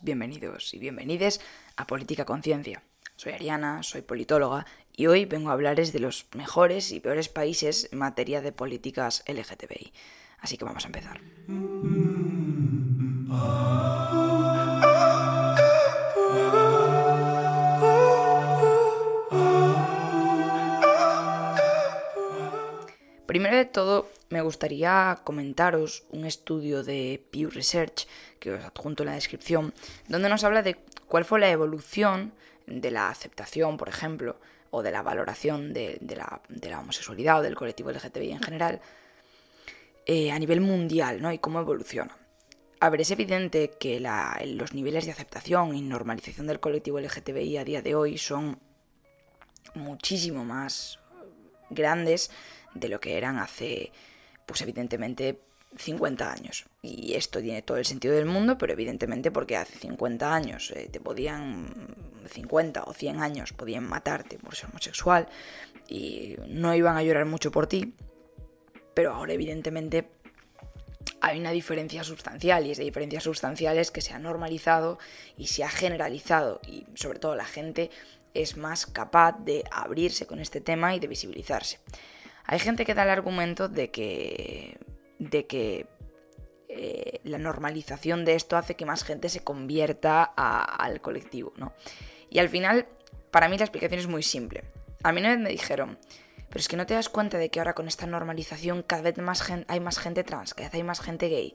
Bienvenidos y bienvenides a Política Conciencia. Soy Ariana, soy politóloga y hoy vengo a hablarles de los mejores y peores países en materia de políticas LGTBI. Así que vamos a empezar. Primero de todo, me gustaría comentaros un estudio de Pew Research, que os adjunto en la descripción, donde nos habla de cuál fue la evolución de la aceptación, por ejemplo, o de la valoración de, la, homosexualidad o del colectivo LGTBI en general eh, a nivel mundial, ¿no? Y cómo evoluciona. A ver, es evidente que los niveles de aceptación y normalización del colectivo LGTBI a día de hoy son muchísimo más grandes de lo que eran hace, pues evidentemente, 50 años. Y esto tiene todo el sentido del mundo, pero evidentemente porque hace 50 años eh, te podían, 50 o 100 años podían matarte por ser homosexual y no iban a llorar mucho por ti, pero ahora evidentemente hay una diferencia sustancial y esa diferencia sustancial es que se ha normalizado y se ha generalizado y sobre todo la gente es más capaz de abrirse con este tema y de visibilizarse. Hay gente que da el argumento de que, de que eh, la normalización de esto hace que más gente se convierta al colectivo, ¿no? Y al final, para mí la explicación es muy simple. A mí una vez me dijeron, pero es que no te das cuenta de que ahora con esta normalización cada vez más hay más gente trans, cada vez hay más gente gay.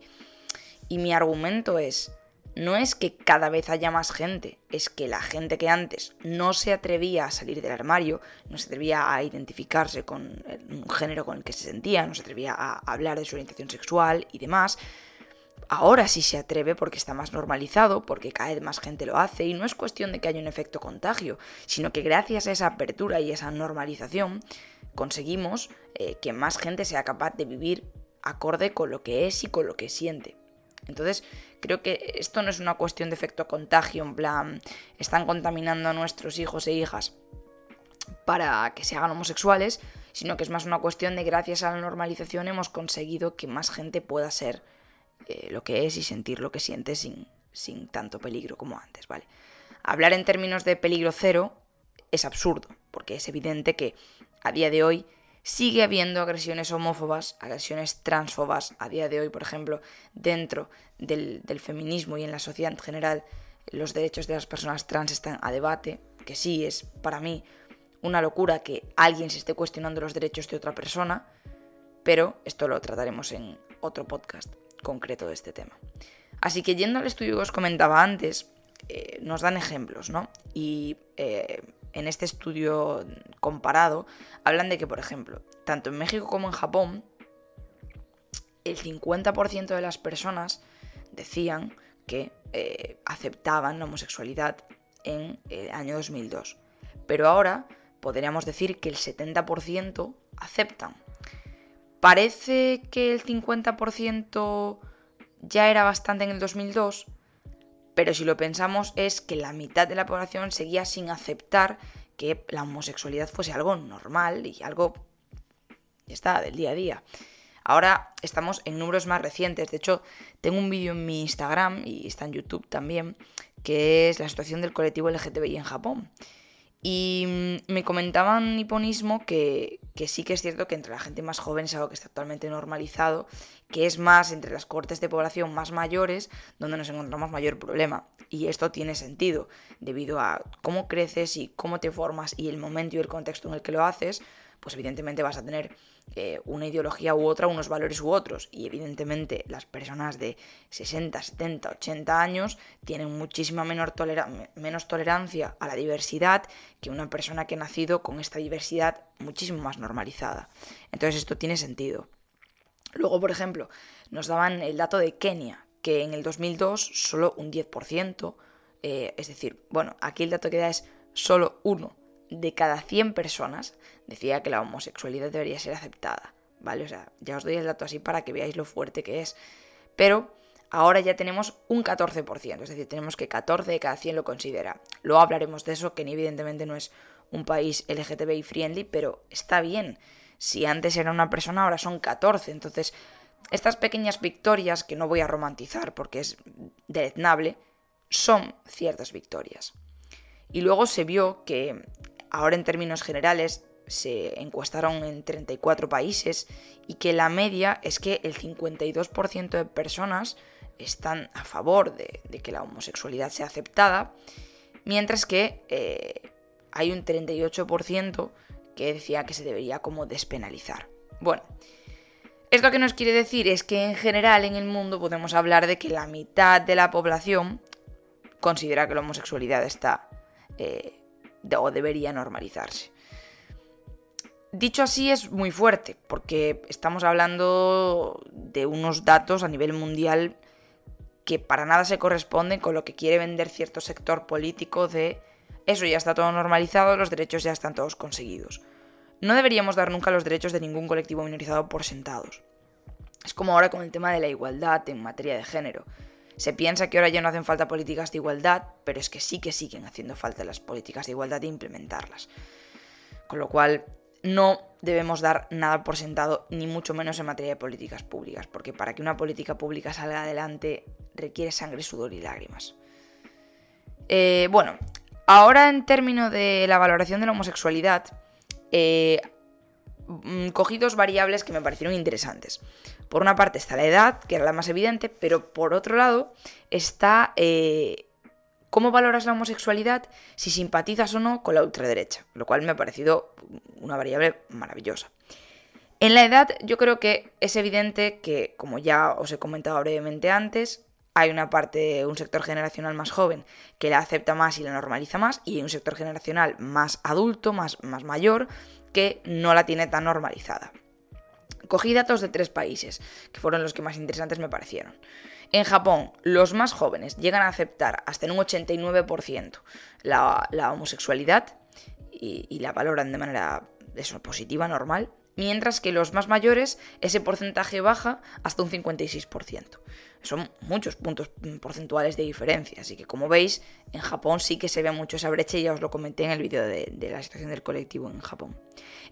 Y mi argumento es, no es que cada vez haya más gente, es que la gente que antes no se atrevía a salir del armario, no se atrevía a identificarse con un género con el que se sentía, no se atrevía a hablar de su orientación sexual y demás, ahora sí se atreve porque está más normalizado, porque cada vez más gente lo hace y no es cuestión de que haya un efecto contagio, sino que gracias a esa apertura y esa normalización conseguimos eh, que más gente sea capaz de vivir acorde con lo que es y con lo que siente. Entonces, creo que esto no es una cuestión de efecto contagio, en plan, están contaminando a nuestros hijos e hijas para que se hagan homosexuales, sino que es más una cuestión de gracias a la normalización hemos conseguido que más gente pueda ser eh, lo que es y sentir lo que siente sin, sin tanto peligro como antes, ¿vale? Hablar en términos de peligro cero es absurdo, porque es evidente que a día de hoy sigue habiendo agresiones homófobas, agresiones transfobas. A día de hoy, por ejemplo, dentro del, feminismo y en la sociedad en general, los derechos de las personas trans están a debate, que sí es para mí una locura que alguien se esté cuestionando los derechos de otra persona, pero esto lo trataremos en otro podcast concreto de este tema. Así que yendo al estudio que os comentaba antes, eh, nos dan ejemplos, ¿no? Y eh, en este estudio comparado, hablan de que, por ejemplo, tanto en México como en Japón, el 50% de las personas decían que eh, aceptaban la homosexualidad en el año 2002. Pero ahora podríamos decir que el 70% aceptan. Parece que el 50% ya era bastante en el 2002, pero si lo pensamos es que la mitad de la población seguía sin aceptar que la homosexualidad fuese algo normal y algo, ya está, del día a día. Ahora estamos en números más recientes. De hecho, tengo un vídeo en mi Instagram y está en YouTube también, que es la situación del colectivo LGTBI en Japón. Y mm, me comentaban Niponismo que, que sí que es cierto que entre la gente más joven es algo que está totalmente normalizado, que es más entre las cortes de población más mayores donde nos encontramos mayor problema. Y esto tiene sentido, debido a cómo creces y cómo te formas y el momento y el contexto en el que lo haces, pues evidentemente vas a tener eh, una ideología u otra, unos valores u otros. Y evidentemente las personas de 60, 70, 80 años tienen muchísima menor menos tolerancia a la diversidad que una persona que ha nacido con esta diversidad muchísimo más normalizada. Entonces esto tiene sentido. Luego, por ejemplo, nos daban el dato de Kenia, que en el 2002 solo un 10%, eh, es decir, bueno, aquí el dato que da es solo uno de cada 100 personas decía que la homosexualidad debería ser aceptada, ¿vale? O sea, ya os doy el dato así para que veáis lo fuerte que es. Pero ahora ya tenemos un 14%, es decir, tenemos que 14 de cada 100 lo considera. Luego hablaremos de eso, que evidentemente no es un país LGTBI friendly, pero está bien. Si antes era una persona, ahora son 14. Entonces, estas pequeñas victorias, que no voy a romantizar porque es deleznable, son ciertas victorias. Y luego se vio que ahora en términos generales se encuestaron en 34 países y que la media es que el 52% de personas están a favor de, que la homosexualidad sea aceptada, mientras que eh, hay un 38% que decía que se debería como despenalizar. Bueno, esto que nos quiere decir es que en general en el mundo podemos hablar de que la mitad de la población considera que la homosexualidad está eh, o debería normalizarse. Dicho así es muy fuerte, porque estamos hablando de unos datos a nivel mundial que para nada se corresponden con lo que quiere vender cierto sector político de eso ya está todo normalizado, los derechos ya están todos conseguidos. No deberíamos dar nunca los derechos de ningún colectivo minorizado por sentados. Es como ahora con el tema de la igualdad en materia de género. Se piensa que ahora ya no hacen falta políticas de igualdad, pero es que sí que siguen haciendo falta las políticas de igualdad e implementarlas. Con lo cual, no debemos dar nada por sentado, ni mucho menos en materia de políticas públicas, porque para que una política pública salga adelante requiere sangre, sudor y lágrimas. Eh, bueno, ahora en términos de la valoración de la homosexualidad, eh, mm, cogí dos variables que me parecieron interesantes. Por una parte está la edad, que era la más evidente, pero por otro lado está eh, cómo valoras la homosexualidad si simpatizas o no con la ultraderecha, lo cual me ha parecido una variable maravillosa. En la edad yo creo que es evidente que, como ya os he comentado brevemente antes, hay una parte, un sector generacional más joven que la acepta más y la normaliza más, y un sector generacional más adulto, más, más mayor, que no la tiene tan normalizada. Cogí datos de tres países, que fueron los que más interesantes me parecieron. En Japón, los más jóvenes llegan a aceptar hasta en un 89% la, la, homosexualidad y, la valoran de manera positiva, normal, mientras que los más mayores ese porcentaje baja hasta un 56%. Son muchos puntos porcentuales de diferencia, así que como veis, en Japón sí que se ve mucho esa brecha y ya os lo comenté en el vídeo de, de la situación del colectivo en Japón.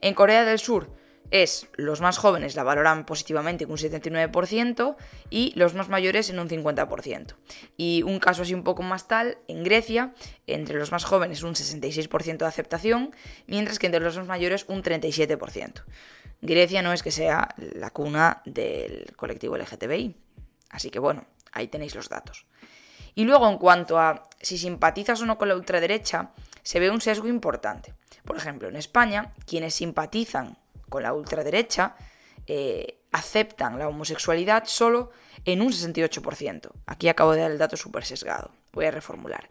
En Corea del Sur, es los más jóvenes la valoran positivamente en un 79% y los más mayores en un 50%. Y un caso así un poco más tal, en Grecia, entre los más jóvenes un 66% de aceptación, mientras que entre los más mayores un 37%. Grecia no es que sea la cuna del colectivo LGTBI. Así que bueno, ahí tenéis los datos. Y luego en cuanto a si simpatizas o no con la ultraderecha, se ve un sesgo importante. Por ejemplo, en España, quienes simpatizan con la ultraderecha eh, aceptan la homosexualidad solo en un 68%. Aquí acabo de dar el dato súper sesgado. Voy a reformular.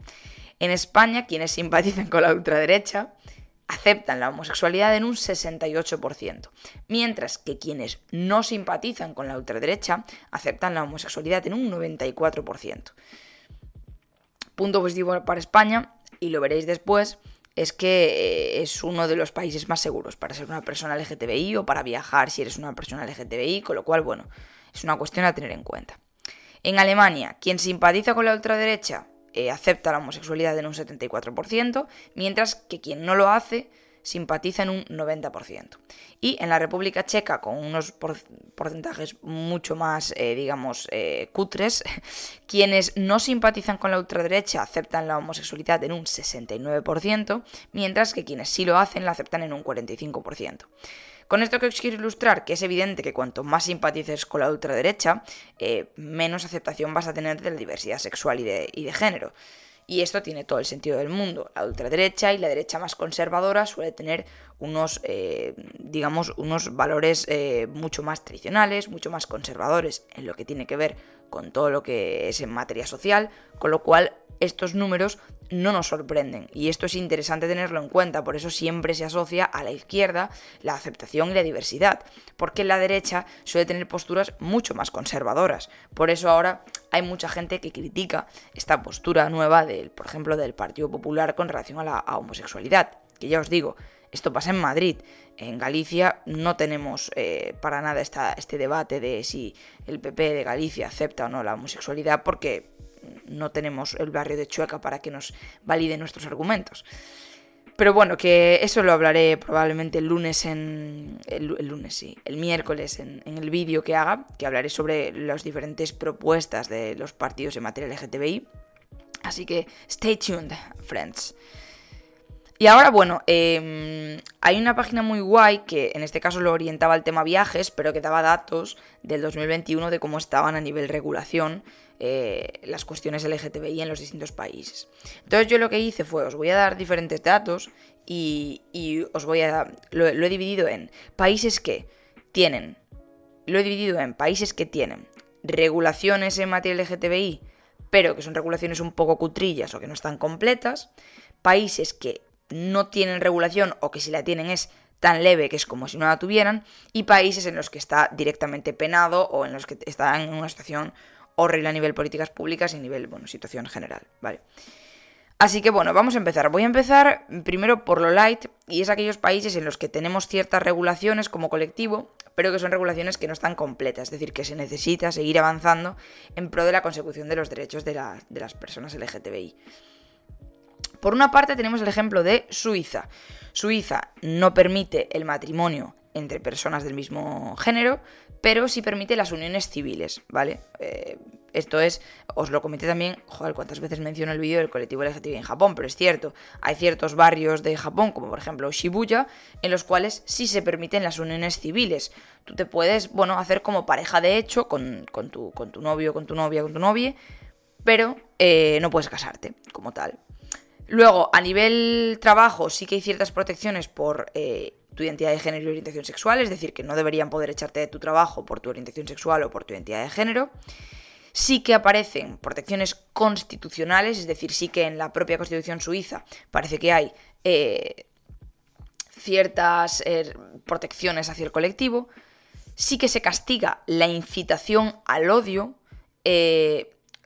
En España, quienes simpatizan con la ultraderecha aceptan la homosexualidad en un 68%, mientras que quienes no simpatizan con la ultraderecha aceptan la homosexualidad en un 94%. Punto positivo para España, y lo veréis después, es que eh, es uno de los países más seguros para ser una persona LGTBI o para viajar si eres una persona LGTBI, con lo cual, bueno, es una cuestión a tener en cuenta. En Alemania, quien simpatiza con la ultraderecha eh, acepta la homosexualidad en un 74%, mientras que quien no lo hace simpatiza en un 90%. Y en la República Checa, con unos porcentajes mucho más, eh, digamos, eh, cutres, quienes no simpatizan con la ultraderecha aceptan la homosexualidad en un 69%, mientras que quienes sí lo hacen la aceptan en un 45%. Con esto que os quiero ilustrar que es evidente que cuanto más simpatices con la ultraderecha, eh, menos aceptación vas a tener de la diversidad sexual y de género. Y esto tiene todo el sentido del mundo. La ultraderecha y la derecha más conservadora suele tener unos, eh, digamos, unos valores eh, mucho más tradicionales, mucho más conservadores en lo que tiene que ver con todo lo que es en materia social, con lo cual estos números no nos sorprenden y esto es interesante tenerlo en cuenta, por eso siempre se asocia a la izquierda la aceptación y la diversidad, porque la derecha suele tener posturas mucho más conservadoras, por eso ahora hay mucha gente que critica esta postura nueva del, por ejemplo, del Partido Popular con relación a la homosexualidad, que ya os digo, esto pasa en Madrid. En Galicia no tenemos eh, para nada esta, este debate de si el PP de Galicia acepta o no la homosexualidad, porque no tenemos el barrio de Chueca para que nos valide nuestros argumentos. Pero bueno, que eso lo hablaré probablemente el lunes en. El, lunes, sí. El miércoles en, el vídeo que haga, que hablaré sobre las diferentes propuestas de los partidos en materia LGTBI. Así que stay tuned, friends. Y ahora, bueno, em, hay una página muy guay que en este caso lo orientaba al tema viajes, pero que daba datos del 2021 de cómo estaban a nivel regulación eh, las cuestiones LGTBI en los distintos países. Entonces yo lo que hice fue, os voy a dar diferentes datos y, os voy a... Lo, lo he dividido en países que tienen... Lo he dividido en países que tienen regulaciones en materia LGTBI, pero que son regulaciones un poco cutrillas o que no están completas, países que no tienen regulación o que si la tienen es tan leve que es como si no la tuvieran, y países en los que está directamente penado o en los que están en una situación horrible a nivel políticas públicas y a nivel, bueno, situación general, ¿vale? Así que bueno, vamos a empezar. Voy a empezar primero por lo light, y es aquellos países en los que tenemos ciertas regulaciones como colectivo, pero que son regulaciones que no están completas, es decir, que se necesita seguir avanzando en pro de la consecución de los derechos de, de las personas LGTBI. Por una parte tenemos el ejemplo de Suiza. Suiza no permite el matrimonio entre personas del mismo género, pero sí permite las uniones civiles, ¿vale? Eh, esto es, os lo comenté también, joder, cuántas veces menciono el vídeo del colectivo LGTBI en Japón, pero es cierto, hay ciertos barrios de Japón, como por ejemplo Shibuya, en los cuales sí se permiten las uniones civiles. Tú te puedes, bueno, hacer como pareja de hecho con, tu, con tu novio, con tu novia, con tu novia, pero eh, no puedes casarte como tal. Luego, a nivel trabajo, sí que hay ciertas protecciones por eh, tu identidad de género y orientación sexual, es decir, que no deberían poder echarte de tu trabajo por tu orientación sexual o por tu identidad de género. Sí que aparecen protecciones constitucionales, es decir, sí que en la propia Constitución suiza parece que hay eh, ciertas eh, protecciones hacia el colectivo. Sí que se castiga la incitación al odio.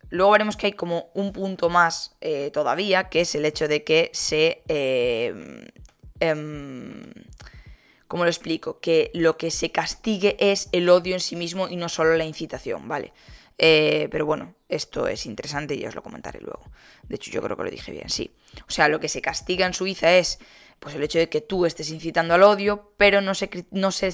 Luego veremos que hay como un punto más eh, todavía, que es el hecho de que se... Eh, em, ¿Cómo lo explico? Que lo que se castigue es el odio en sí mismo y no solo la incitación, ¿vale? Eh, pero bueno, esto es interesante y os lo comentaré luego. De hecho, yo creo que lo dije bien, sí. O sea, lo que se castiga en Suiza es pues el hecho de que tú estés incitando al odio, pero no se, no se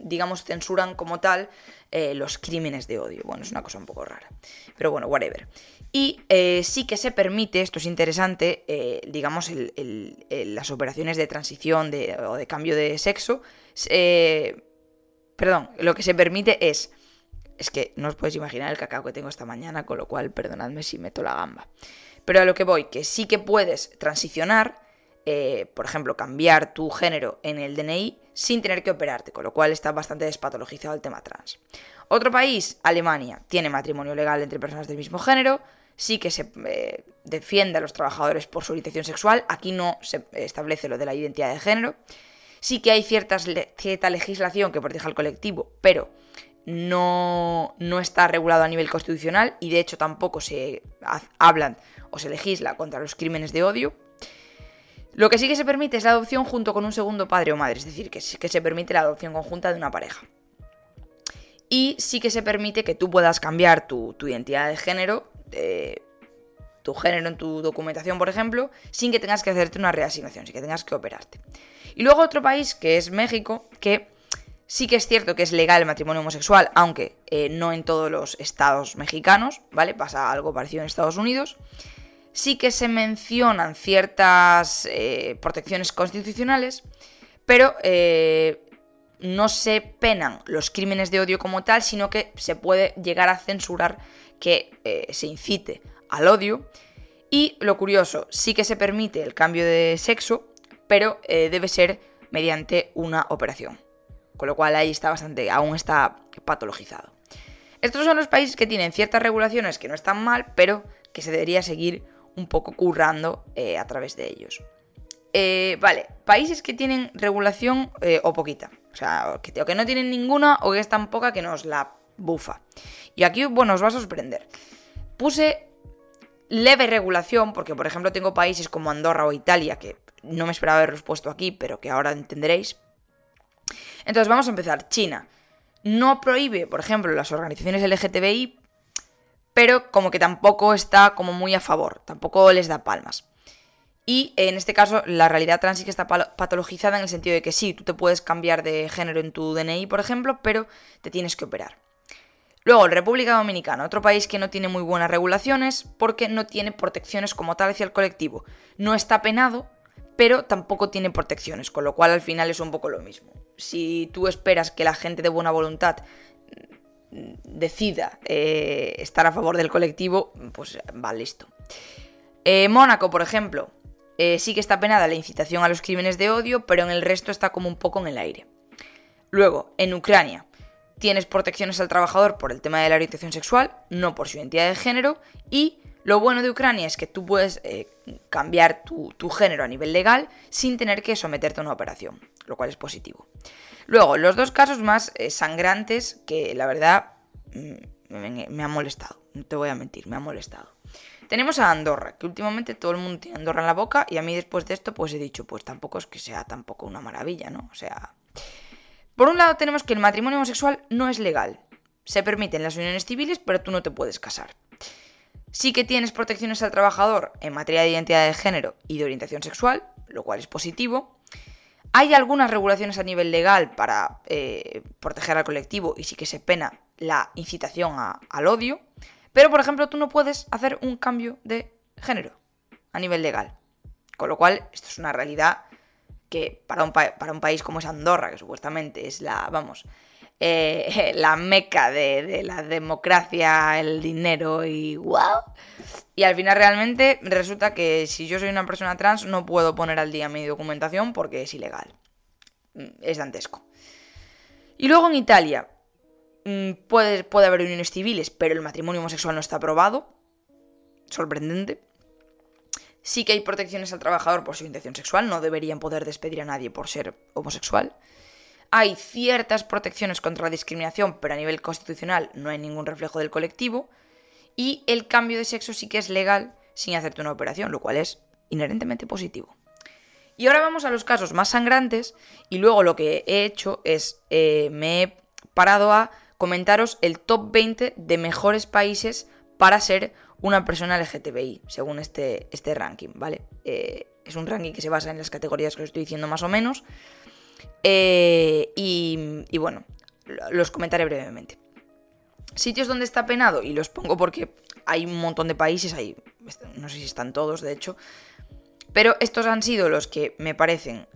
digamos, censuran como tal eh, los crímenes de odio. Bueno, es una cosa un poco rara. Pero bueno, whatever. Y eh, sí que se permite, esto es interesante, eh, digamos, las operaciones de transición o de cambio de sexo. perdón, lo que se permite es... Es que no os podéis imaginar el cacao que tengo esta mañana, con lo cual perdonadme si meto la gamba. Pero a lo que voy, que sí que puedes transicionar, por ejemplo, cambiar tu género en el DNI sin tener que operarte, con lo cual está bastante despatologizado el tema trans. Otro país, Alemania, tiene matrimonio legal entre personas del mismo género, sí que se eh, defiende a los trabajadores por su orientación sexual, aquí no se establece lo de la identidad de género, sí que hay cierta legislación que protege al colectivo, pero no, no, está regulado a nivel constitucional y de hecho tampoco se hablan o se legisla contra los crímenes de odio. Lo que sí que se permite es la adopción junto con un segundo padre o madre, es decir, que, que se permite la adopción conjunta de una pareja. Y sí que se permite que tú puedas cambiar tu, identidad de género, tu género en tu documentación, por ejemplo, sin que tengas que hacerte una reasignación, sin que tengas que operarte. Y luego otro país, que es México, que sí que es cierto que es legal el matrimonio homosexual, aunque eh, no en todos los estados mexicanos, ¿vale? Pasa algo parecido en Estados Unidos sí que se mencionan ciertas eh, protecciones constitucionales, pero eh, no se penan los crímenes de odio como tal, sino que se puede llegar a censurar que eh, se incite al odio. Y lo curioso, sí que se permite el cambio de sexo, pero debe ser mediante una operación. Con lo cual ahí está bastante, aún está patologizado. Estos son los países que tienen ciertas regulaciones que no están mal, pero que se debería seguir un poco currando eh, a través de ellos. Eh, vale, países que tienen regulación eh, o poquita. O sea, que, o que no tienen ninguna o que es tan poca que nos la bufa. Y aquí, bueno, os va a sorprender. Puse leve regulación, porque por ejemplo tengo países como Andorra o Italia, que no me esperaba haberlos puesto aquí, pero que ahora entenderéis. Entonces vamos a empezar. China no prohíbe, por ejemplo, las organizaciones LGTBI, pero como que tampoco está como muy a favor, tampoco les da palmas. Y en este caso, la realidad trans que está patologizada en el sentido de que sí, tú te puedes cambiar de género en tu DNI, por ejemplo, pero te tienes que operar. Luego, República Dominicana, otro país que no tiene muy buenas regulaciones porque no tiene protecciones como tal hacia el colectivo. No está penado, pero tampoco tiene protecciones, con lo cual al final es un poco lo mismo. Si tú esperas que la gente de buena voluntad decida eh, estar a favor del colectivo, pues va listo. Eh, Mónaco, por ejemplo, eh, sí que está penada la incitación a los crímenes de odio, pero en el resto está como un poco en el aire. Luego, en Ucrania, tienes protecciones al trabajador por el tema de la orientación sexual, no por su identidad de género, y lo bueno de Ucrania es que tú puedes cambiar tu, género a nivel legal sin tener que someterte a una operación, lo cual es positivo. Luego, los dos casos más eh, sangrantes que la verdad mm, me, me ha molestado, no te voy a mentir, me ha molestado. Tenemos a Andorra, que últimamente todo el mundo tiene Andorra en la boca y a mí después de esto pues he dicho, pues tampoco es que sea tampoco una maravilla, ¿no? O sea, por un lado tenemos que el matrimonio homosexual no es legal. Se permiten las uniones civiles, pero tú no te puedes casar. Sí que tienes protecciones al trabajador en materia de identidad de género y de orientación sexual, lo cual es positivo. Hay algunas regulaciones a nivel legal para eh, proteger al colectivo y sí que se pena la incitación al odio. Pero, por ejemplo, tú no puedes hacer un cambio de género a nivel legal. Con lo cual, esto es una realidad que para un, para un país como es Andorra, que supuestamente es la, vamos, eh, la meca de, la democracia, el dinero y wow. Y al final realmente resulta que si yo soy una persona trans no puedo poner al día mi documentación porque es ilegal. Mm, es dantesco. Y luego en Italia mm, puede, puede haber uniones civiles, pero el matrimonio homosexual no está aprobado. Sorprendente. Sí que hay protecciones al trabajador por su intención sexual, no deberían poder despedir a nadie por ser homosexual. Hay ciertas protecciones contra la discriminación, pero a nivel constitucional no hay ningún reflejo del colectivo. Y el cambio de sexo sí que es legal sin hacerte una operación, lo cual es inherentemente positivo. Y ahora vamos a los casos más sangrantes y luego lo que he hecho es eh, me he parado a comentaros el top 20 de mejores países para ser una persona LGTBI, según este, este ranking, ¿vale? Eh, es un ranking que se basa en las categorías que os estoy diciendo más o menos. Eh, y, bueno, los comentaré brevemente. Sitios donde está penado, y los pongo porque hay un montón de países, hay, no sé si están todos, de hecho, pero estos han sido los que me parecen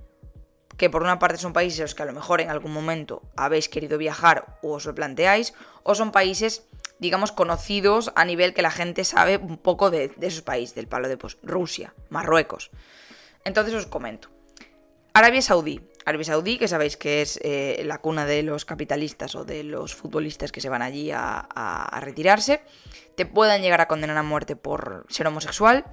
que por una parte son países los que a lo mejor en algún momento habéis querido viajar o os lo planteáis, o son países digamos, conocidos a nivel que la gente sabe un poco de, esos países, del palo de pues, Rusia, Marruecos. Entonces os comento. Arabia Saudí. Arabia Saudí, que sabéis que es eh, la cuna de los capitalistas o de los futbolistas que se van allí a retirarse, te puedan llegar a condenar a muerte por ser homosexual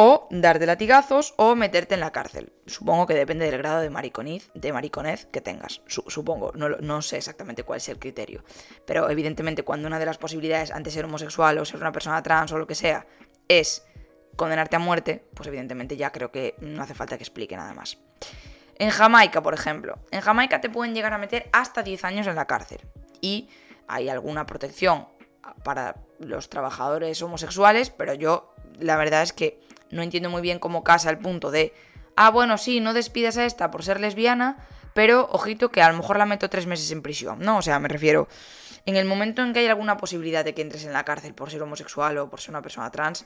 o darte latigazos o meterte en la cárcel. Supongo que depende del grado de mariconiz, de mariconez que tengas. supongo, no, no, sé exactamente cuál es el criterio. Pero evidentemente cuando una de las posibilidades ante ser homosexual o ser una persona trans o lo que sea es condenarte a muerte, pues evidentemente ya creo que no hace falta que explique nada más. En Jamaica, por ejemplo. En Jamaica te pueden llegar a meter hasta 10 años en la cárcel. Y hay alguna protección para los trabajadores homosexuales, pero yo la verdad es que no entiendo muy bien cómo casa el punto de, ah, bueno, sí, no despidas a esta por ser lesbiana, pero ojito que a lo mejor la meto tres meses en prisión, ¿no? O sea, me refiero, en el momento en que hay alguna posibilidad de que entres en la cárcel por ser homosexual o por ser una persona trans,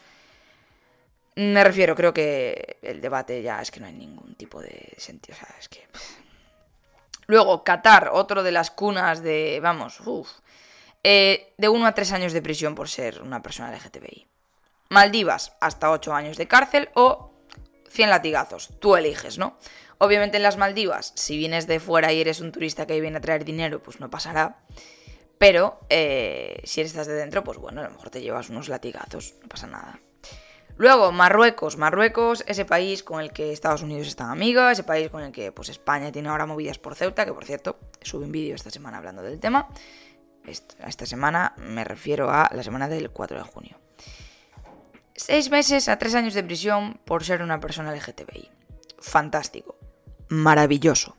me refiero, creo que el debate ya es que no hay ningún tipo de sentido, o sea, es que... Luego, Qatar, otro de las cunas de, vamos, uff, eh, de uno a tres años de prisión por ser una persona LGTBI. Maldivas, hasta 8 años de cárcel o 100 latigazos. Tú eliges, ¿no? Obviamente en las Maldivas, si vienes de fuera y eres un turista que viene a traer dinero, pues no pasará. Pero eh, si estás de dentro, pues bueno, a lo mejor te llevas unos latigazos, no pasa nada. Luego, Marruecos. Marruecos, ese país con el que Estados Unidos están amigas, ese país con el que pues, España tiene ahora movidas por Ceuta, que por cierto, subí un vídeo esta semana hablando del tema. Esta semana me refiero a la semana del 4 de junio. Seis meses a tres años de prisión por ser una persona LGTBI. Fantástico. Maravilloso.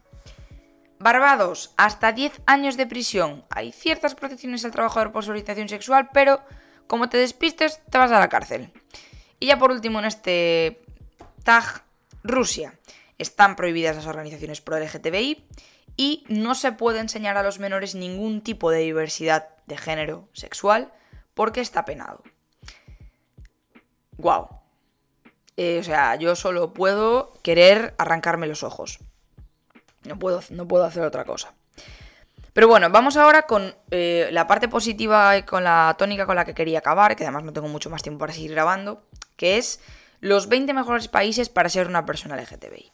Barbados, hasta 10 años de prisión. Hay ciertas protecciones al trabajador por su orientación sexual, pero como te despistes, te vas a la cárcel. Y ya por último, en este tag, Rusia. Están prohibidas las organizaciones pro LGTBI y no se puede enseñar a los menores ningún tipo de diversidad de género sexual porque está penado. ¡Guau! Eh, o sea, yo solo puedo querer arrancarme los ojos. No puedo, no puedo hacer otra cosa. Pero bueno, vamos ahora con eh, la parte positiva y con la tónica con la que quería acabar, que además no tengo mucho más tiempo para seguir grabando, que es los 20 mejores países para ser una persona LGTBI.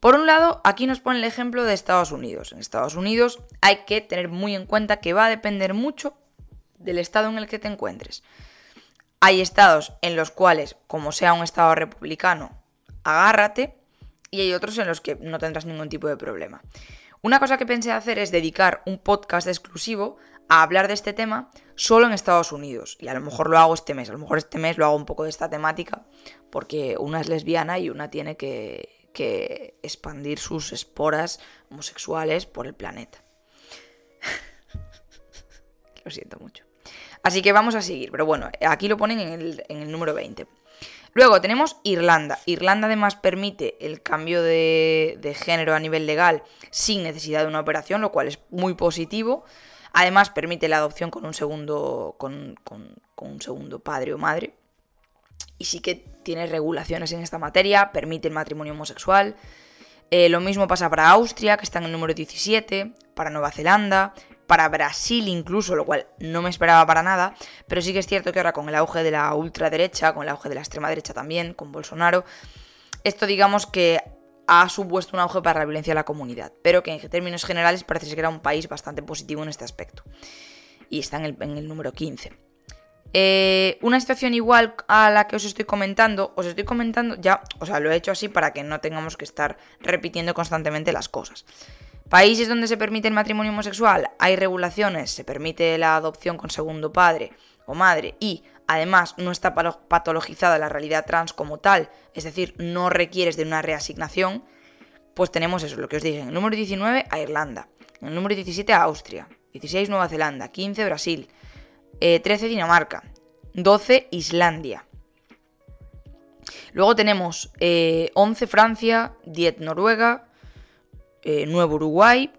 Por un lado, aquí nos pone el ejemplo de Estados Unidos. En Estados Unidos hay que tener muy en cuenta que va a depender mucho del estado en el que te encuentres. Hay estados en los cuales, como sea un estado republicano, agárrate, y hay otros en los que no tendrás ningún tipo de problema. Una cosa que pensé hacer es dedicar un podcast exclusivo a hablar de este tema solo en Estados Unidos. Y a lo mejor lo hago este mes, a lo mejor este mes lo hago un poco de esta temática, porque una es lesbiana y una tiene que, que expandir sus esporas homosexuales por el planeta. lo siento mucho. Así que vamos a seguir, pero bueno, aquí lo ponen en el, número 20. Luego tenemos Irlanda. Irlanda además permite el cambio de, género a nivel legal sin necesidad de una operación, lo cual es muy positivo. Además permite la adopción con un segundo, con un segundo padre o madre y sí que tiene regulaciones en esta materia, permite el matrimonio homosexual. Eh, lo mismo pasa para Austria, que está en el número 17, para Nueva Zelanda, para Brasil incluso, lo cual no me esperaba para nada, pero sí que es cierto que ahora con el auge de la ultraderecha, con el auge de la extrema derecha también, con Bolsonaro, esto digamos que ha supuesto un auge para la violencia a la comunidad, pero que en términos generales parece que era un país bastante positivo en este aspecto. Y está en el, en el número 15. Eh, una situación igual a la que os estoy comentando, os estoy comentando ya, o sea, lo he hecho así para que no tengamos que estar repitiendo constantemente las cosas. Países donde se permite el matrimonio homosexual, hay regulaciones, se permite la adopción con segundo padre o madre y además no está patologizada la realidad trans como tal, es decir, no requieres de una reasignación, pues tenemos eso, lo que os dije, en el número 19 a Irlanda, en el número 17 a Austria, 16 Nueva Zelanda, 15 Brasil, 13 eh, Dinamarca, 12 Islandia. Luego tenemos 11 eh, Francia, 10 Noruega, 9 eh, Uruguay,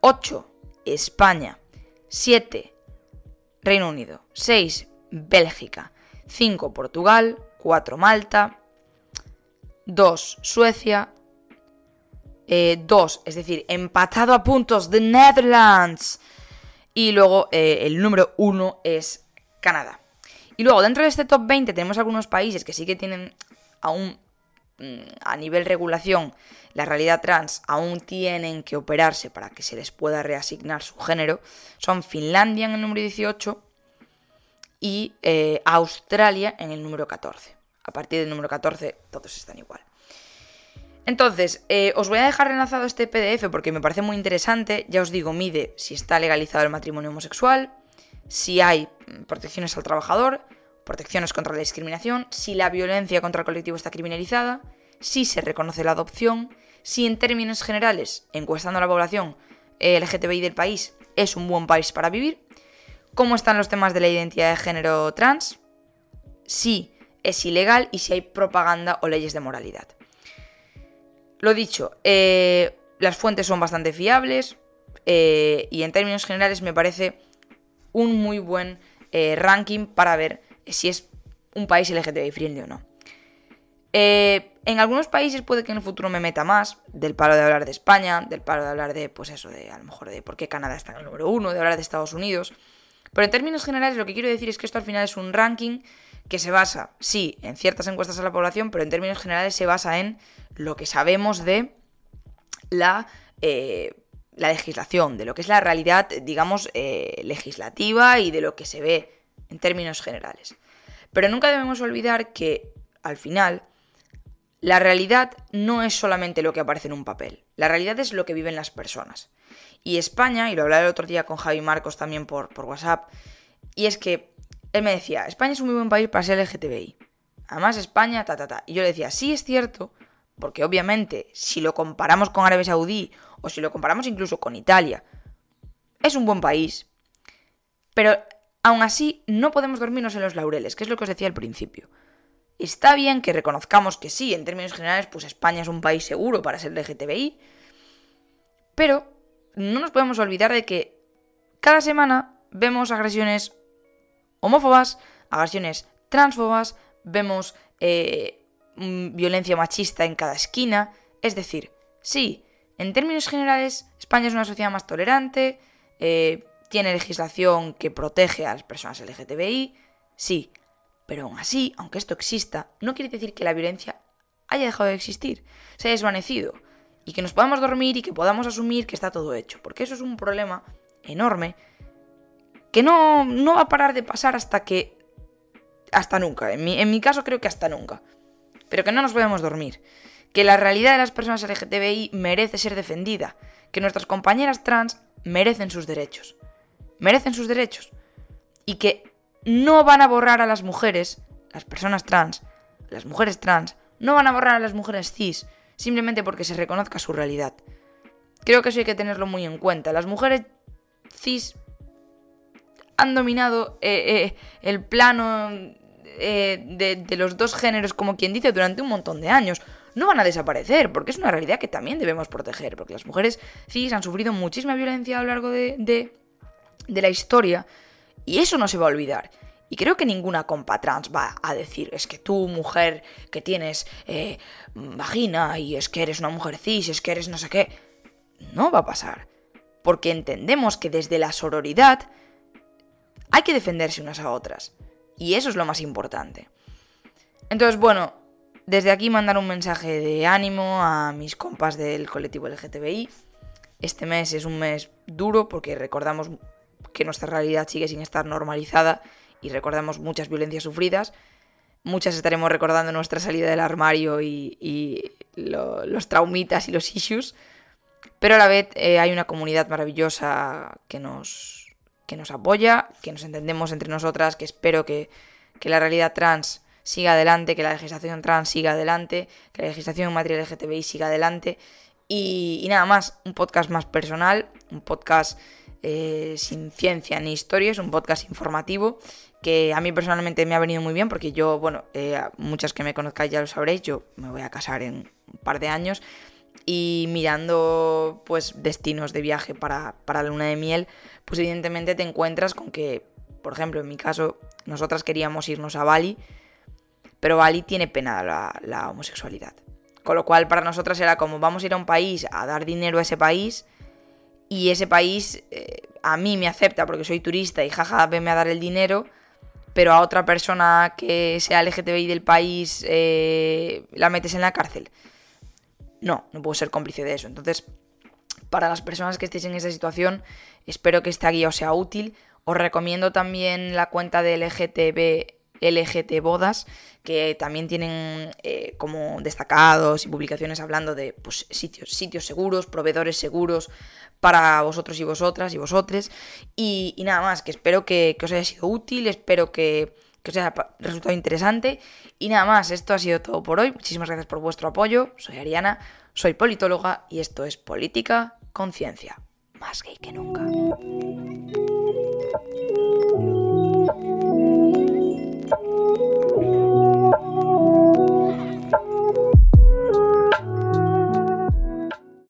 8 España, 7 Reino Unido, 6 Bélgica, 5 Portugal, 4 Malta, 2 Suecia, 2, es decir, empatado a puntos, The Netherlands, y luego eh, el número uno es Canadá. Y luego dentro de este top 20 tenemos algunos países que sí que tienen aún mm, a nivel regulación la realidad trans aún tienen que operarse para que se les pueda reasignar su género. Son Finlandia en el número 18 y eh, Australia en el número 14. A partir del número 14 todos están igual. Entonces, eh, os voy a dejar enlazado este PDF porque me parece muy interesante. Ya os digo, mide si está legalizado el matrimonio homosexual, si hay mm, protecciones al trabajador, protecciones contra la discriminación, si la violencia contra el colectivo está criminalizada, si se reconoce la adopción, si en términos generales, encuestando a la población el LGTBI del país, es un buen país para vivir, cómo están los temas de la identidad de género trans, si es ilegal y si hay propaganda o leyes de moralidad. Lo dicho, eh, las fuentes son bastante fiables eh, y en términos generales me parece un muy buen eh, ranking para ver si es un país LGTBI friendly o no. en algunos países puede que en el futuro me meta más, del paro de hablar de España, del paro de hablar de, pues eso, de a lo mejor de por qué Canadá está en el número uno, de hablar de Estados Unidos. Pero en términos generales lo que quiero decir es que esto al final es un ranking que se basa, sí, en ciertas encuestas a la población, pero en términos generales se basa en lo que sabemos de la, eh, la legislación, de lo que es la realidad, digamos, eh, legislativa y de lo que se ve en términos generales. Pero nunca debemos olvidar que, al final, la realidad no es solamente lo que aparece en un papel, la realidad es lo que viven las personas. Y España, y lo hablaba el otro día con Javi Marcos también por, por WhatsApp, y es que él me decía, España es un muy buen país para ser LGTBI. Además, España, ta, ta, ta. Y yo le decía, sí es cierto, porque obviamente, si lo comparamos con Arabia Saudí, o si lo comparamos incluso con Italia, es un buen país. Pero aún así, no podemos dormirnos en los laureles, que es lo que os decía al principio. Está bien que reconozcamos que sí, en términos generales, pues España es un país seguro para ser LGTBI, Pero no nos podemos olvidar de que cada semana vemos agresiones homófobas, agresiones transfobas, vemos eh, mm, violencia machista en cada esquina. Es decir, sí, en términos generales, España es una sociedad más tolerante, eh, tiene legislación que protege a las personas LGTBI, sí, pero aún así, aunque esto exista, no quiere decir que la violencia haya dejado de existir, se ha desvanecido, y que nos podamos dormir y que podamos asumir que está todo hecho, porque eso es un problema enorme que no, no va a parar de pasar hasta que... hasta nunca, en mi, en mi caso creo que hasta nunca, pero que no nos podemos dormir, que la realidad de las personas LGTBI merece ser defendida, que nuestras compañeras trans merecen sus derechos, merecen sus derechos, y que no van a borrar a las mujeres, las personas trans, las mujeres trans, no van a borrar a las mujeres cis simplemente porque se reconozca su realidad. Creo que eso hay que tenerlo muy en cuenta. Las mujeres cis han dominado eh, eh, el plano eh, de, de, los dos géneros, como quien dice, durante un montón de años. No van a desaparecer, porque es una realidad que también debemos proteger, porque las mujeres cis han sufrido muchísima violencia a lo largo de, de, de la historia y eso no se va a olvidar. Y creo que ninguna compa trans va a decir, es que tú, mujer que tienes eh, vagina, y es que eres una mujer cis, es que eres no sé qué. No va a pasar. Porque entendemos que desde la sororidad hay que defenderse unas a otras. Y eso es lo más importante. Entonces, bueno, desde aquí mandar un mensaje de ánimo a mis compas del colectivo LGTBI. Este mes es un mes duro porque recordamos que nuestra realidad sigue sin estar normalizada y recordamos muchas violencias sufridas. Muchas estaremos recordando nuestra salida del armario y, los traumitas y los issues. Pero a la vez eh, hay una comunidad maravillosa que nos, que nos apoya, que nos entendemos entre nosotras, que espero que, que la realidad trans siga adelante, que la legislación trans siga adelante, que la legislación en materia LGTBI siga adelante. Y, y, nada más, un podcast más personal, un podcast eh, sin ciencia ni historia, es un podcast informativo que a mí personalmente me ha venido muy bien porque yo, bueno, eh, muchas que me conozcáis ya lo sabréis, yo me voy a casar en un par de años y mirando pues destinos de viaje para, para la luna de miel, pues evidentemente te encuentras con que, por ejemplo, en mi caso, nosotras queríamos irnos a Bali, pero Bali tiene pena la, la homosexualidad. Con lo cual para nosotras era como vamos a ir a un país a dar dinero a ese país y ese país eh, a mí me acepta porque soy turista y jaja, venme a dar el dinero, pero a otra persona que sea LGTBI del país eh, la metes en la cárcel. No, no puedo ser cómplice de eso. Entonces, para las personas que estéis en esa situación, espero que esta guía os sea útil. Os recomiendo también la cuenta de LGTB LGT Bodas, que también tienen eh, como destacados y publicaciones hablando de pues, sitios, sitios seguros, proveedores seguros para vosotros y vosotras y vosotres. Y, nada más, que espero que, os haya sido útil, espero que, que os haya resultado interesante. Y nada más, esto ha sido todo por hoy. Muchísimas gracias por vuestro apoyo. Soy Ariana, soy politóloga y esto es Política Conciencia. Más gay que nunca.